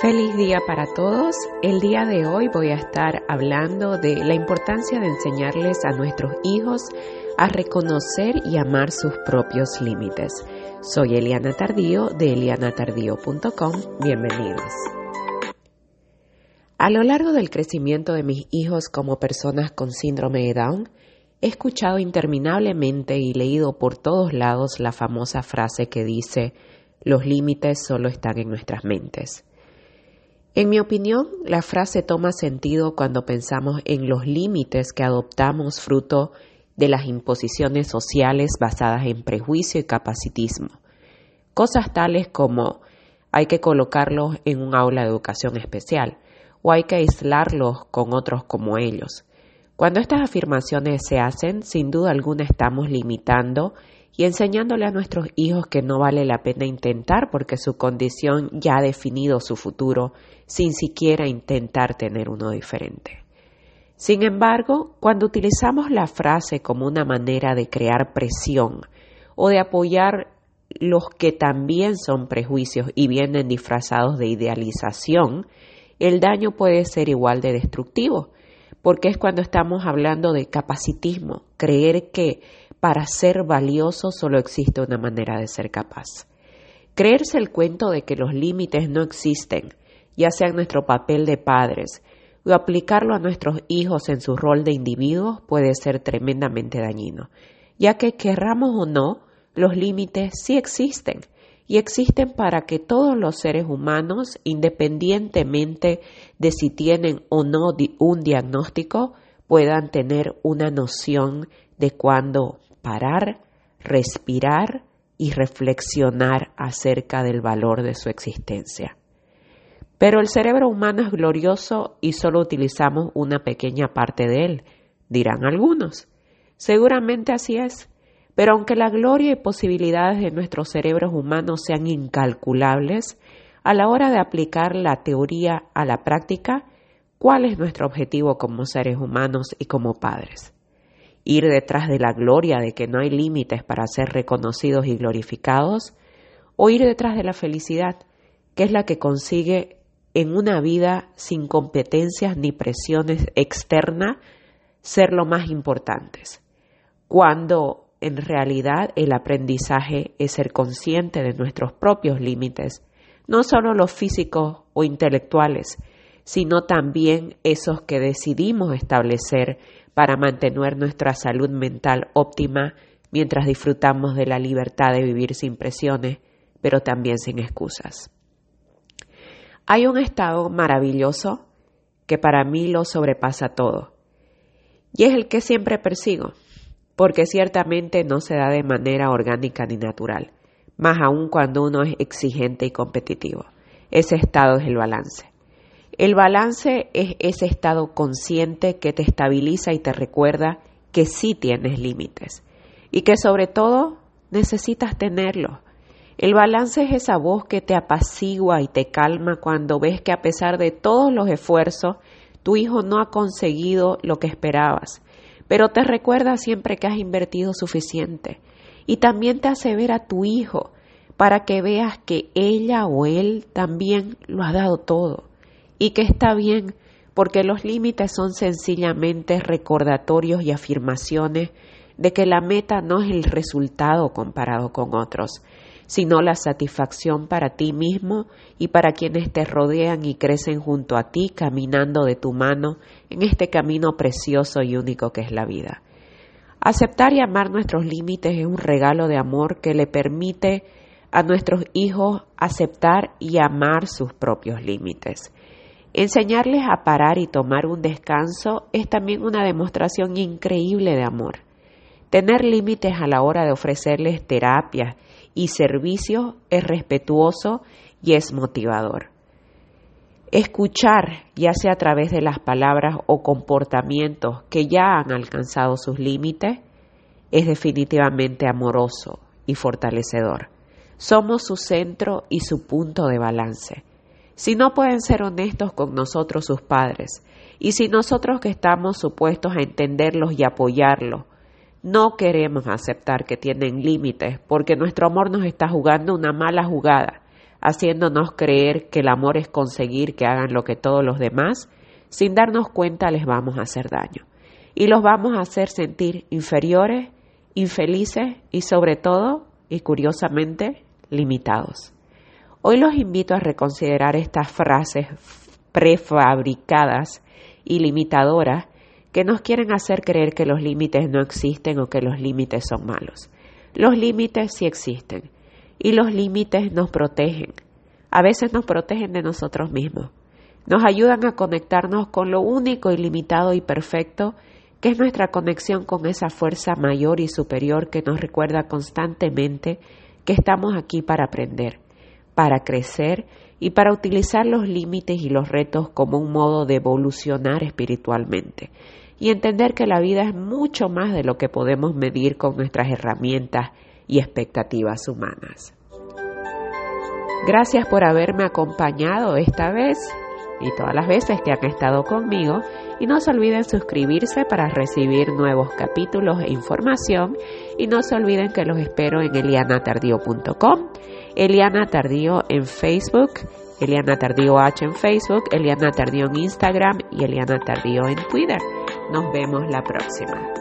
Feliz día para todos. El día de hoy voy a estar hablando de la importancia de enseñarles a nuestros hijos a reconocer y amar sus propios límites. Soy Eliana Tardío de elianatardío.com. Bienvenidos. A lo largo del crecimiento de mis hijos como personas con síndrome de Down, he escuchado interminablemente y leído por todos lados la famosa frase que dice, los límites solo están en nuestras mentes. En mi opinión, la frase toma sentido cuando pensamos en los límites que adoptamos fruto de las imposiciones sociales basadas en prejuicio y capacitismo. Cosas tales como hay que colocarlos en un aula de educación especial o hay que aislarlos con otros como ellos. Cuando estas afirmaciones se hacen, sin duda alguna estamos limitando y enseñándole a nuestros hijos que no vale la pena intentar porque su condición ya ha definido su futuro sin siquiera intentar tener uno diferente. Sin embargo, cuando utilizamos la frase como una manera de crear presión o de apoyar los que también son prejuicios y vienen disfrazados de idealización, el daño puede ser igual de destructivo, porque es cuando estamos hablando de capacitismo, creer que para ser valioso solo existe una manera de ser capaz. Creerse el cuento de que los límites no existen, ya sea en nuestro papel de padres, o aplicarlo a nuestros hijos en su rol de individuos puede ser tremendamente dañino, ya que querramos o no, los límites sí existen y existen para que todos los seres humanos, independientemente de si tienen o no un diagnóstico, puedan tener una noción de cuándo parar, respirar y reflexionar acerca del valor de su existencia. Pero el cerebro humano es glorioso y solo utilizamos una pequeña parte de él, dirán algunos. Seguramente así es, pero aunque la gloria y posibilidades de nuestros cerebros humanos sean incalculables, a la hora de aplicar la teoría a la práctica, ¿cuál es nuestro objetivo como seres humanos y como padres? Ir detrás de la gloria de que no hay límites para ser reconocidos y glorificados, o ir detrás de la felicidad, que es la que consigue en una vida sin competencias ni presiones externas ser lo más importantes, cuando en realidad el aprendizaje es ser consciente de nuestros propios límites, no solo los físicos o intelectuales, sino también esos que decidimos establecer para mantener nuestra salud mental óptima mientras disfrutamos de la libertad de vivir sin presiones, pero también sin excusas. Hay un estado maravilloso que para mí lo sobrepasa todo, y es el que siempre persigo, porque ciertamente no se da de manera orgánica ni natural, más aún cuando uno es exigente y competitivo. Ese estado es el balance. El balance es ese estado consciente que te estabiliza y te recuerda que sí tienes límites y que sobre todo necesitas tenerlo. El balance es esa voz que te apacigua y te calma cuando ves que a pesar de todos los esfuerzos, tu hijo no ha conseguido lo que esperabas, pero te recuerda siempre que has invertido suficiente y también te hace ver a tu hijo para que veas que ella o él también lo ha dado todo y que está bien porque los límites son sencillamente recordatorios y afirmaciones de que la meta no es el resultado comparado con otros, sino la satisfacción para ti mismo y para quienes te rodean y crecen junto a ti caminando de tu mano en este camino precioso y único que es la vida. Aceptar y amar nuestros límites es un regalo de amor que le permite a nuestros hijos aceptar y amar sus propios límites. Enseñarles a parar y tomar un descanso es también una demostración increíble de amor. Tener límites a la hora de ofrecerles terapias y servicios es respetuoso y es motivador. Escuchar, ya sea a través de las palabras o comportamientos que ya han alcanzado sus límites, es definitivamente amoroso y fortalecedor. Somos su centro y su punto de balance. Si no pueden ser honestos con nosotros sus padres, y si nosotros que estamos supuestos a entenderlos y apoyarlos, no queremos aceptar que tienen límites porque nuestro amor nos está jugando una mala jugada, haciéndonos creer que el amor es conseguir que hagan lo que todos los demás, sin darnos cuenta les vamos a hacer daño. Y los vamos a hacer sentir inferiores, infelices y sobre todo, y curiosamente, limitados. Hoy los invito a reconsiderar estas frases prefabricadas y limitadoras que nos quieren hacer creer que los límites no existen o que los límites son malos. Los límites sí existen y los límites nos protegen. A veces nos protegen de nosotros mismos. Nos ayudan a conectarnos con lo único, ilimitado y perfecto que es nuestra conexión con esa fuerza mayor y superior que nos recuerda constantemente que estamos aquí para aprender, para crecer y para utilizar los límites y los retos como un modo de evolucionar espiritualmente y entender que la vida es mucho más de lo que podemos medir con nuestras herramientas y expectativas humanas. Gracias por haberme acompañado esta vez y todas las veces que han estado conmigo y no se olviden suscribirse para recibir nuevos capítulos e información y no se olviden que los espero en elianatardío.com, Eliana Tardío en Facebook, Eliana Tardío H en Facebook, Eliana Tardío en Instagram y Eliana Tardío en Twitter. Nos vemos la próxima.